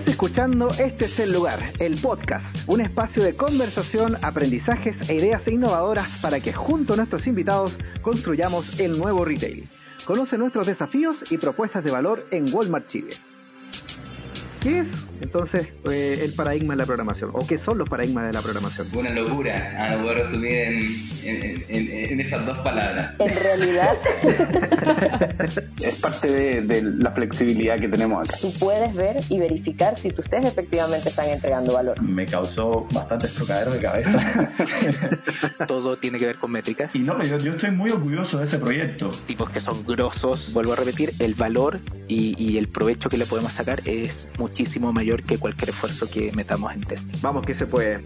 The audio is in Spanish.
Estás escuchando Este es el lugar, el podcast, un espacio de conversación, aprendizajes e ideas innovadoras para que junto a nuestros invitados construyamos el nuevo retail. Conoce nuestros desafíos y propuestas de valor en Walmart Chile. ¿Qué es entonces eh, el paradigma de la programación? ¿O qué son los paradigmas de la programación? Una locura, ah, lo en, en- en- en esas dos palabras. En realidad, Es parte de, de la flexibilidad que tenemos acá. tú puedes ver y verificar si tus test efectivamente están entregando valor. me causó bastante trocadero de cabeza. todo tiene que ver con métricas. y no, yo, yo estoy muy orgulloso de ese proyecto. Tipos que son grosos, vuelvo a repetir, el valor y, y el provecho que le podemos sacar es muchísimo mayor que cualquier esfuerzo que metamos en testing. Vamos, que se puede.